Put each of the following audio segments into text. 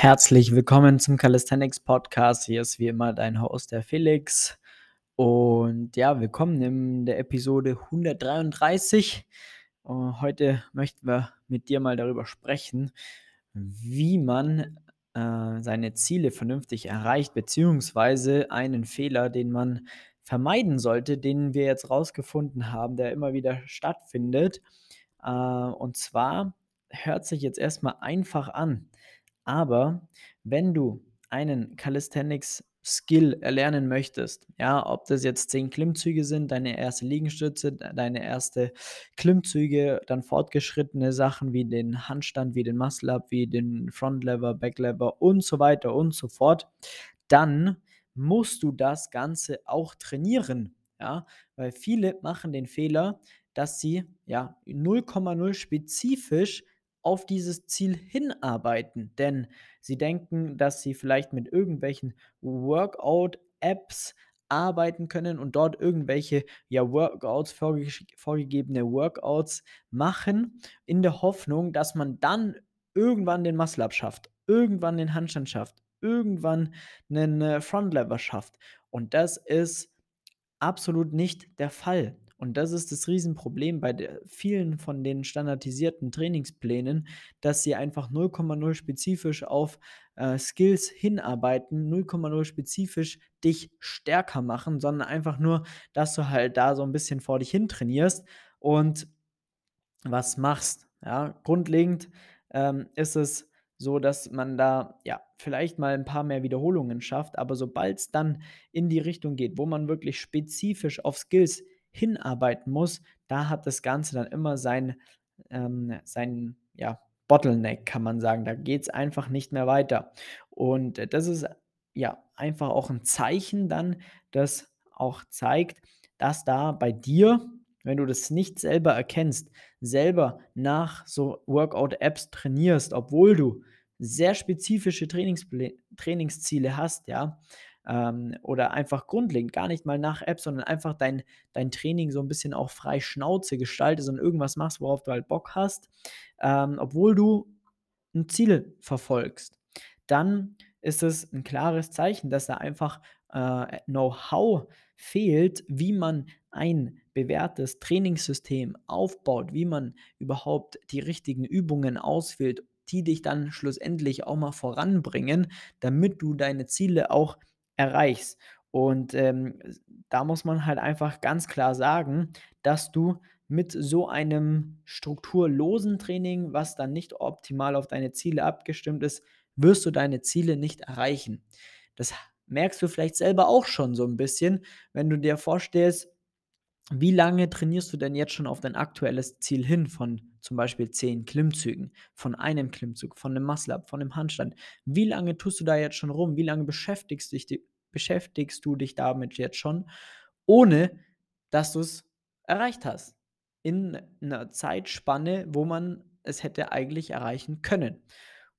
Herzlich willkommen zum Calisthenics Podcast. Hier ist wie immer dein Host, der Felix. Und ja, willkommen in der Episode 133. Und heute möchten wir mit dir mal darüber sprechen, wie man äh, seine Ziele vernünftig erreicht, beziehungsweise einen Fehler, den man vermeiden sollte, den wir jetzt rausgefunden haben, der immer wieder stattfindet. Äh, und zwar hört sich jetzt erstmal einfach an. Aber wenn du einen Calisthenics Skill erlernen möchtest, ja, ob das jetzt 10 Klimmzüge sind, deine erste Liegestütze, deine erste Klimmzüge, dann fortgeschrittene Sachen wie den Handstand, wie den Muscle Up, wie den Front Lever, Back Lever und so weiter und so fort, dann musst du das Ganze auch trainieren, ja, weil viele machen den Fehler, dass sie ja 0,0 spezifisch auf dieses Ziel hinarbeiten. Denn sie denken, dass sie vielleicht mit irgendwelchen Workout-Apps arbeiten können und dort irgendwelche ja, Workouts, vorge vorgegebene Workouts machen, in der Hoffnung, dass man dann irgendwann den Muscle-Up schafft, irgendwann den Handstand schafft, irgendwann einen äh, Front Lever schafft. Und das ist absolut nicht der Fall. Und das ist das Riesenproblem bei der, vielen von den standardisierten Trainingsplänen, dass sie einfach 0,0 spezifisch auf äh, Skills hinarbeiten, 0,0 spezifisch dich stärker machen, sondern einfach nur, dass du halt da so ein bisschen vor dich hin trainierst und was machst. Ja, grundlegend ähm, ist es so, dass man da ja vielleicht mal ein paar mehr Wiederholungen schafft, aber sobald es dann in die Richtung geht, wo man wirklich spezifisch auf Skills hinarbeiten muss, da hat das Ganze dann immer sein, ähm, sein ja, Bottleneck, kann man sagen. Da geht es einfach nicht mehr weiter. Und das ist ja einfach auch ein Zeichen dann, das auch zeigt, dass da bei dir, wenn du das nicht selber erkennst, selber nach so Workout-Apps trainierst, obwohl du sehr spezifische Trainingsziele hast, ja, ähm, oder einfach grundlegend, gar nicht mal nach App, sondern einfach dein, dein Training so ein bisschen auch frei Schnauze gestaltest und irgendwas machst, worauf du halt Bock hast, ähm, obwohl du ein Ziel verfolgst, dann ist es ein klares Zeichen, dass da einfach äh, Know-how fehlt, wie man ein bewährtes Trainingssystem aufbaut, wie man überhaupt die richtigen Übungen auswählt, die dich dann schlussendlich auch mal voranbringen, damit du deine Ziele auch erreichst. Und ähm, da muss man halt einfach ganz klar sagen, dass du mit so einem strukturlosen Training, was dann nicht optimal auf deine Ziele abgestimmt ist, wirst du deine Ziele nicht erreichen. Das merkst du vielleicht selber auch schon so ein bisschen, wenn du dir vorstellst, wie lange trainierst du denn jetzt schon auf dein aktuelles Ziel hin von zum Beispiel 10 Klimmzügen, von einem Klimmzug, von einem Muscle-Up, von einem Handstand? Wie lange tust du da jetzt schon rum? Wie lange beschäftigst, dich, beschäftigst du dich damit jetzt schon, ohne dass du es erreicht hast? In einer Zeitspanne, wo man es hätte eigentlich erreichen können.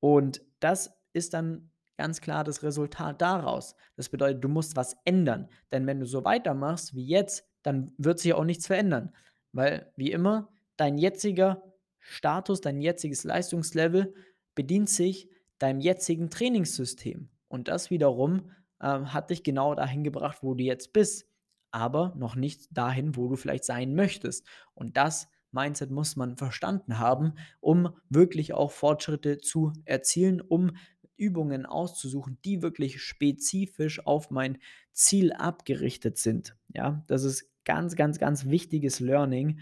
Und das ist dann ganz klar das Resultat daraus. Das bedeutet, du musst was ändern. Denn wenn du so weitermachst wie jetzt, dann wird sich auch nichts verändern. Weil, wie immer, dein jetziger Status, dein jetziges Leistungslevel bedient sich deinem jetzigen Trainingssystem. Und das wiederum ähm, hat dich genau dahin gebracht, wo du jetzt bist, aber noch nicht dahin, wo du vielleicht sein möchtest. Und das Mindset muss man verstanden haben, um wirklich auch Fortschritte zu erzielen, um Übungen auszusuchen, die wirklich spezifisch auf mein Ziel abgerichtet sind. Ja, das ist ganz, ganz, ganz wichtiges Learning.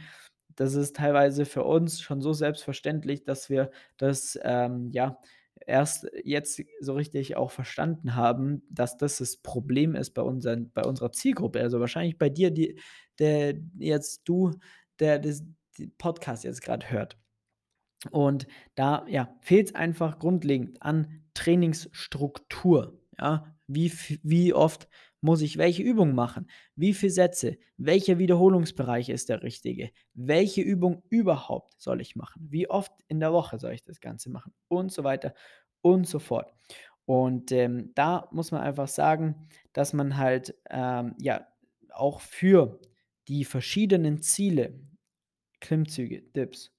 Das ist teilweise für uns schon so selbstverständlich, dass wir das ähm, ja erst jetzt so richtig auch verstanden haben, dass das das Problem ist bei, unseren, bei unserer Zielgruppe. Also wahrscheinlich bei dir, die, der jetzt du, der das Podcast jetzt gerade hört. Und da ja, fehlt es einfach grundlegend an Trainingsstruktur. Ja, wie, wie oft muss ich welche Übung machen? Wie viele Sätze? Welcher Wiederholungsbereich ist der richtige? Welche Übung überhaupt soll ich machen? Wie oft in der Woche soll ich das Ganze machen? Und so weiter und so fort. Und ähm, da muss man einfach sagen, dass man halt ähm, ja auch für die verschiedenen Ziele, Klimmzüge, Dips,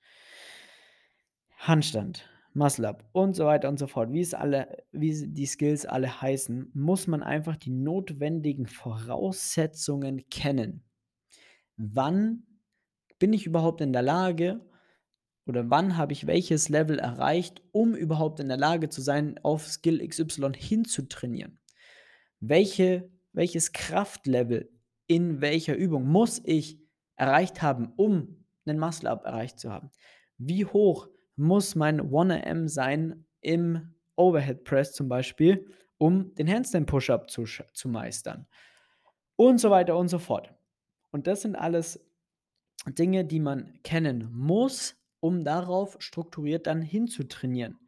Handstand, Muscle Up und so weiter und so fort, wie es alle, wie die Skills alle heißen, muss man einfach die notwendigen Voraussetzungen kennen. Wann bin ich überhaupt in der Lage oder wann habe ich welches Level erreicht, um überhaupt in der Lage zu sein, auf Skill XY hinzutrainieren? Welche, welches Kraftlevel in welcher Übung muss ich erreicht haben, um einen Muscle Up erreicht zu haben? Wie hoch muss mein 1am sein im Overhead Press zum Beispiel, um den Handstand Push-Up zu, zu meistern? Und so weiter und so fort. Und das sind alles Dinge, die man kennen muss, um darauf strukturiert dann hinzutrainieren.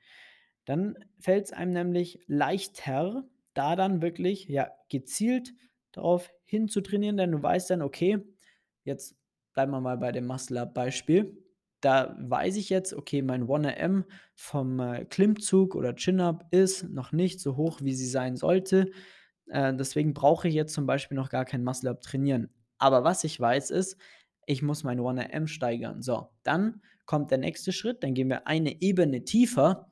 Dann fällt es einem nämlich leichter, da dann wirklich ja gezielt darauf hinzutrainieren, denn du weißt dann, okay, jetzt bleiben wir mal bei dem Muscle-Up-Beispiel. Da weiß ich jetzt, okay, mein 1am vom äh, Klimmzug oder Chin-Up ist noch nicht so hoch, wie sie sein sollte. Äh, deswegen brauche ich jetzt zum Beispiel noch gar kein Muscle-Up trainieren. Aber was ich weiß ist, ich muss mein 1am steigern. So, dann kommt der nächste Schritt, dann gehen wir eine Ebene tiefer.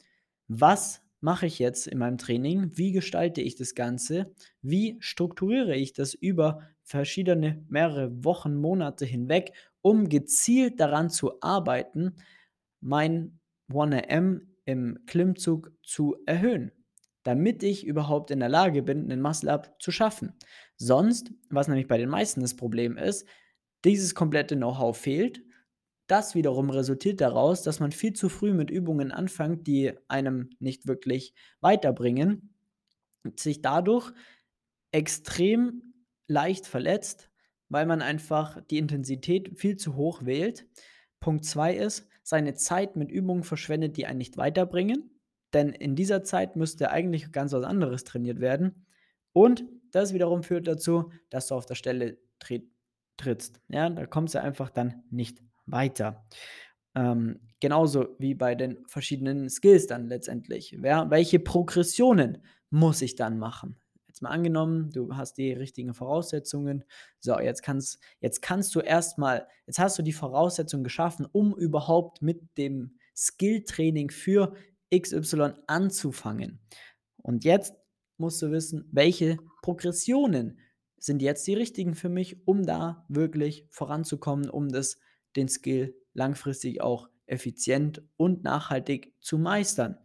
Was mache ich jetzt in meinem Training? Wie gestalte ich das Ganze? Wie strukturiere ich das über verschiedene, mehrere Wochen, Monate hinweg, um gezielt daran zu arbeiten, mein 1am im Klimmzug zu erhöhen, damit ich überhaupt in der Lage bin, einen Muscle-Up zu schaffen. Sonst, was nämlich bei den meisten das Problem ist, dieses komplette Know-how fehlt. Das wiederum resultiert daraus, dass man viel zu früh mit Übungen anfängt, die einem nicht wirklich weiterbringen, sich dadurch extrem leicht verletzt, weil man einfach die Intensität viel zu hoch wählt. Punkt 2 ist, seine Zeit mit Übungen verschwendet, die einen nicht weiterbringen, denn in dieser Zeit müsste eigentlich ganz was anderes trainiert werden. Und das wiederum führt dazu, dass du auf der Stelle tritt, trittst. Ja, da kommst du einfach dann nicht weiter. Ähm, genauso wie bei den verschiedenen Skills dann letztendlich. Wer, welche Progressionen muss ich dann machen? Jetzt mal angenommen, du hast die richtigen Voraussetzungen. So, jetzt kannst, jetzt kannst du erstmal, jetzt hast du die Voraussetzungen geschaffen, um überhaupt mit dem Skilltraining für XY anzufangen. Und jetzt musst du wissen, welche Progressionen sind jetzt die richtigen für mich, um da wirklich voranzukommen, um das, den Skill langfristig auch effizient und nachhaltig zu meistern.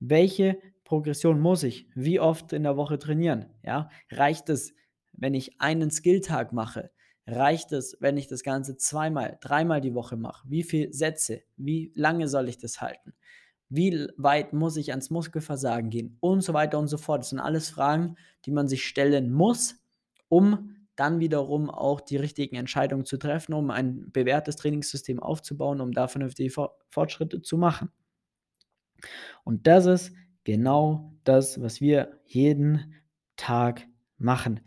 Welche Progression muss ich wie oft in der Woche trainieren? Ja, reicht es, wenn ich einen Skilltag mache? Reicht es, wenn ich das Ganze zweimal, dreimal die Woche mache? Wie viele Sätze? Wie lange soll ich das halten? Wie weit muss ich ans Muskelversagen gehen? Und so weiter und so fort. Das sind alles Fragen, die man sich stellen muss, um dann wiederum auch die richtigen Entscheidungen zu treffen, um ein bewährtes Trainingssystem aufzubauen, um da vernünftige Fortschritte zu machen. Und das ist genau das, was wir jeden Tag machen.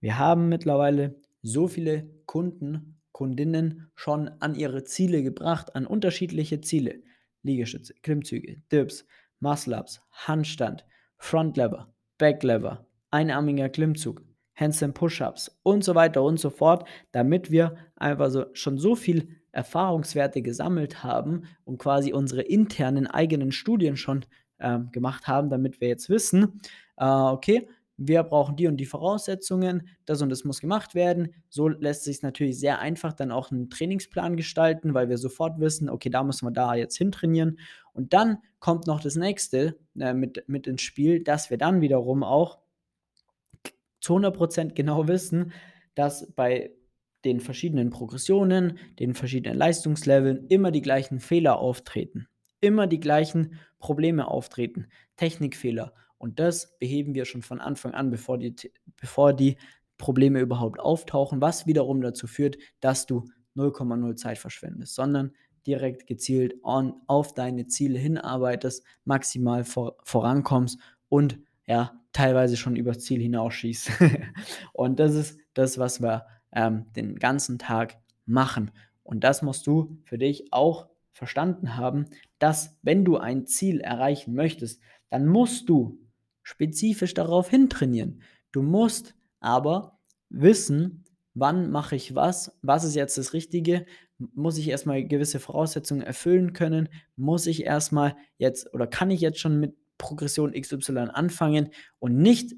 Wir haben mittlerweile so viele Kunden, Kundinnen schon an ihre Ziele gebracht, an unterschiedliche Ziele. Liegestütze, Klimmzüge, Dips, Muscle-Ups, Handstand, Frontlever, Backlever, einarmiger Klimmzug, Handstand Push-Ups und so weiter und so fort, damit wir einfach so, schon so viel Erfahrungswerte gesammelt haben und quasi unsere internen eigenen Studien schon äh, gemacht haben, damit wir jetzt wissen, äh, okay, wir brauchen die und die Voraussetzungen, das und das muss gemacht werden. So lässt sich natürlich sehr einfach dann auch einen Trainingsplan gestalten, weil wir sofort wissen, okay, da müssen wir da jetzt hintrainieren. Und dann kommt noch das nächste äh, mit, mit ins Spiel, dass wir dann wiederum auch zu 100% genau wissen, dass bei den verschiedenen Progressionen, den verschiedenen Leistungsleveln immer die gleichen Fehler auftreten. Immer die gleichen Probleme auftreten. Technikfehler. Und das beheben wir schon von Anfang an, bevor die, bevor die Probleme überhaupt auftauchen, was wiederum dazu führt, dass du 0,0 Zeit verschwendest, sondern direkt gezielt on, auf deine Ziele hinarbeitest, maximal vor, vorankommst und ja, teilweise schon übers Ziel hinausschießt. und das ist das, was wir ähm, den ganzen Tag machen. Und das musst du für dich auch verstanden haben, dass wenn du ein Ziel erreichen möchtest, dann musst du spezifisch darauf hintrainieren. Du musst aber wissen, wann mache ich was, was ist jetzt das Richtige, muss ich erstmal gewisse Voraussetzungen erfüllen können? Muss ich erstmal jetzt oder kann ich jetzt schon mit Progression XY anfangen und nicht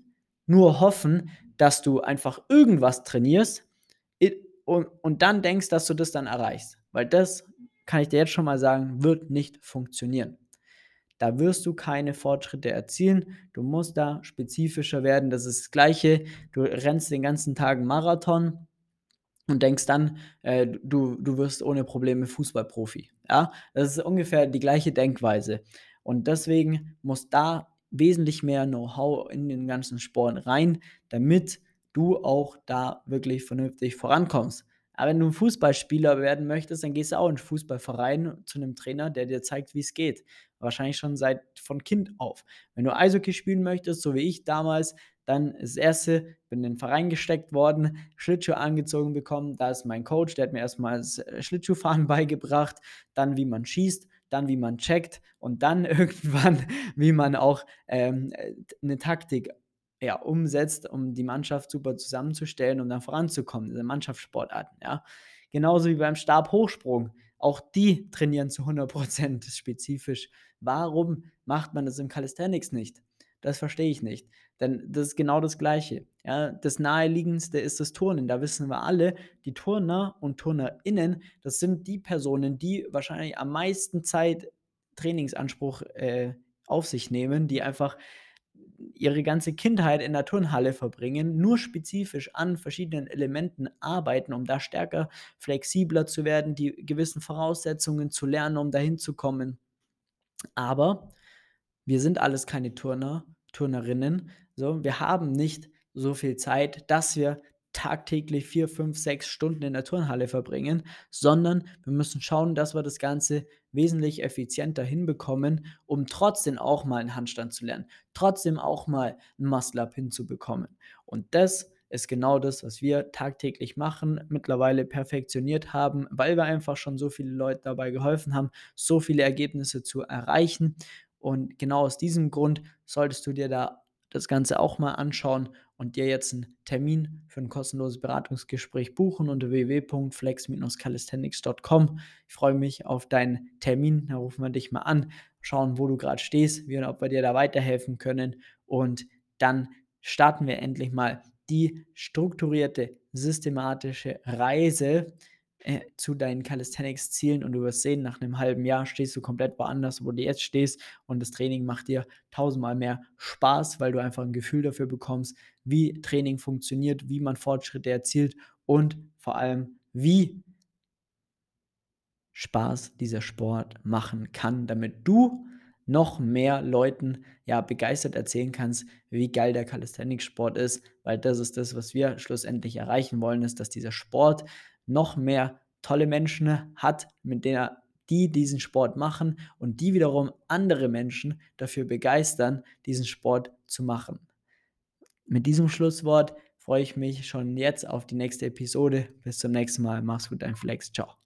nur hoffen, dass du einfach irgendwas trainierst und, und dann denkst, dass du das dann erreichst. Weil das, kann ich dir jetzt schon mal sagen, wird nicht funktionieren. Da wirst du keine Fortschritte erzielen. Du musst da spezifischer werden. Das ist das Gleiche. Du rennst den ganzen Tag einen Marathon und denkst dann, äh, du, du wirst ohne Probleme Fußballprofi. Ja, das ist ungefähr die gleiche Denkweise. Und deswegen muss da wesentlich mehr Know-how in den ganzen Sport rein, damit du auch da wirklich vernünftig vorankommst. Aber wenn du ein Fußballspieler werden möchtest, dann gehst du auch in einen Fußballverein zu einem Trainer, der dir zeigt, wie es geht. Wahrscheinlich schon seit von Kind auf. Wenn du Eishockey spielen möchtest, so wie ich damals, dann das erste, bin in den Verein gesteckt worden, Schlittschuh angezogen bekommen. Da ist mein Coach, der hat mir erstmal das äh, Schlittschuhfahren beigebracht, dann wie man schießt, dann wie man checkt und dann irgendwann, wie man auch ähm, eine Taktik ja, umsetzt, um die Mannschaft super zusammenzustellen, um dann voranzukommen, diese Mannschaftssportarten, ja. Genauso wie beim Stabhochsprung. Auch die trainieren zu 100% spezifisch. Warum macht man das im Calisthenics nicht? Das verstehe ich nicht. Denn das ist genau das Gleiche. Ja, das naheliegendste ist das Turnen. Da wissen wir alle, die Turner und TurnerInnen, das sind die Personen, die wahrscheinlich am meisten Zeit Trainingsanspruch äh, auf sich nehmen, die einfach ihre ganze Kindheit in der Turnhalle verbringen, nur spezifisch an verschiedenen Elementen arbeiten, um da stärker, flexibler zu werden, die gewissen Voraussetzungen zu lernen, um dahin zu kommen. Aber wir sind alles keine Turner, Turnerinnen. So, wir haben nicht so viel Zeit, dass wir tagtäglich vier, fünf, sechs Stunden in der Turnhalle verbringen, sondern wir müssen schauen, dass wir das Ganze wesentlich effizienter hinbekommen, um trotzdem auch mal einen Handstand zu lernen, trotzdem auch mal einen Muscle-Up hinzubekommen. Und das ist genau das, was wir tagtäglich machen, mittlerweile perfektioniert haben, weil wir einfach schon so viele Leute dabei geholfen haben, so viele Ergebnisse zu erreichen. Und genau aus diesem Grund solltest du dir da das Ganze auch mal anschauen und dir jetzt einen Termin für ein kostenloses Beratungsgespräch buchen unter www.flex-calisthenics.com. Ich freue mich auf deinen Termin. Da rufen wir dich mal an, schauen, wo du gerade stehst, wie und ob wir dir da weiterhelfen können. Und dann starten wir endlich mal die strukturierte, systematische Reise äh, zu deinen Calisthenics-Zielen und du wirst sehen, nach einem halben Jahr stehst du komplett woanders, wo du jetzt stehst und das Training macht dir tausendmal mehr Spaß, weil du einfach ein Gefühl dafür bekommst, wie Training funktioniert, wie man Fortschritte erzielt und vor allem, wie Spaß dieser Sport machen kann, damit du noch mehr Leuten ja begeistert erzählen kannst, wie geil der Calisthenics-Sport ist, weil das ist das, was wir schlussendlich erreichen wollen, ist, dass dieser Sport noch mehr tolle Menschen hat, mit denen die diesen Sport machen und die wiederum andere Menschen dafür begeistern, diesen Sport zu machen. Mit diesem Schlusswort freue ich mich schon jetzt auf die nächste Episode. Bis zum nächsten Mal. Mach's gut, dein Flex. Ciao.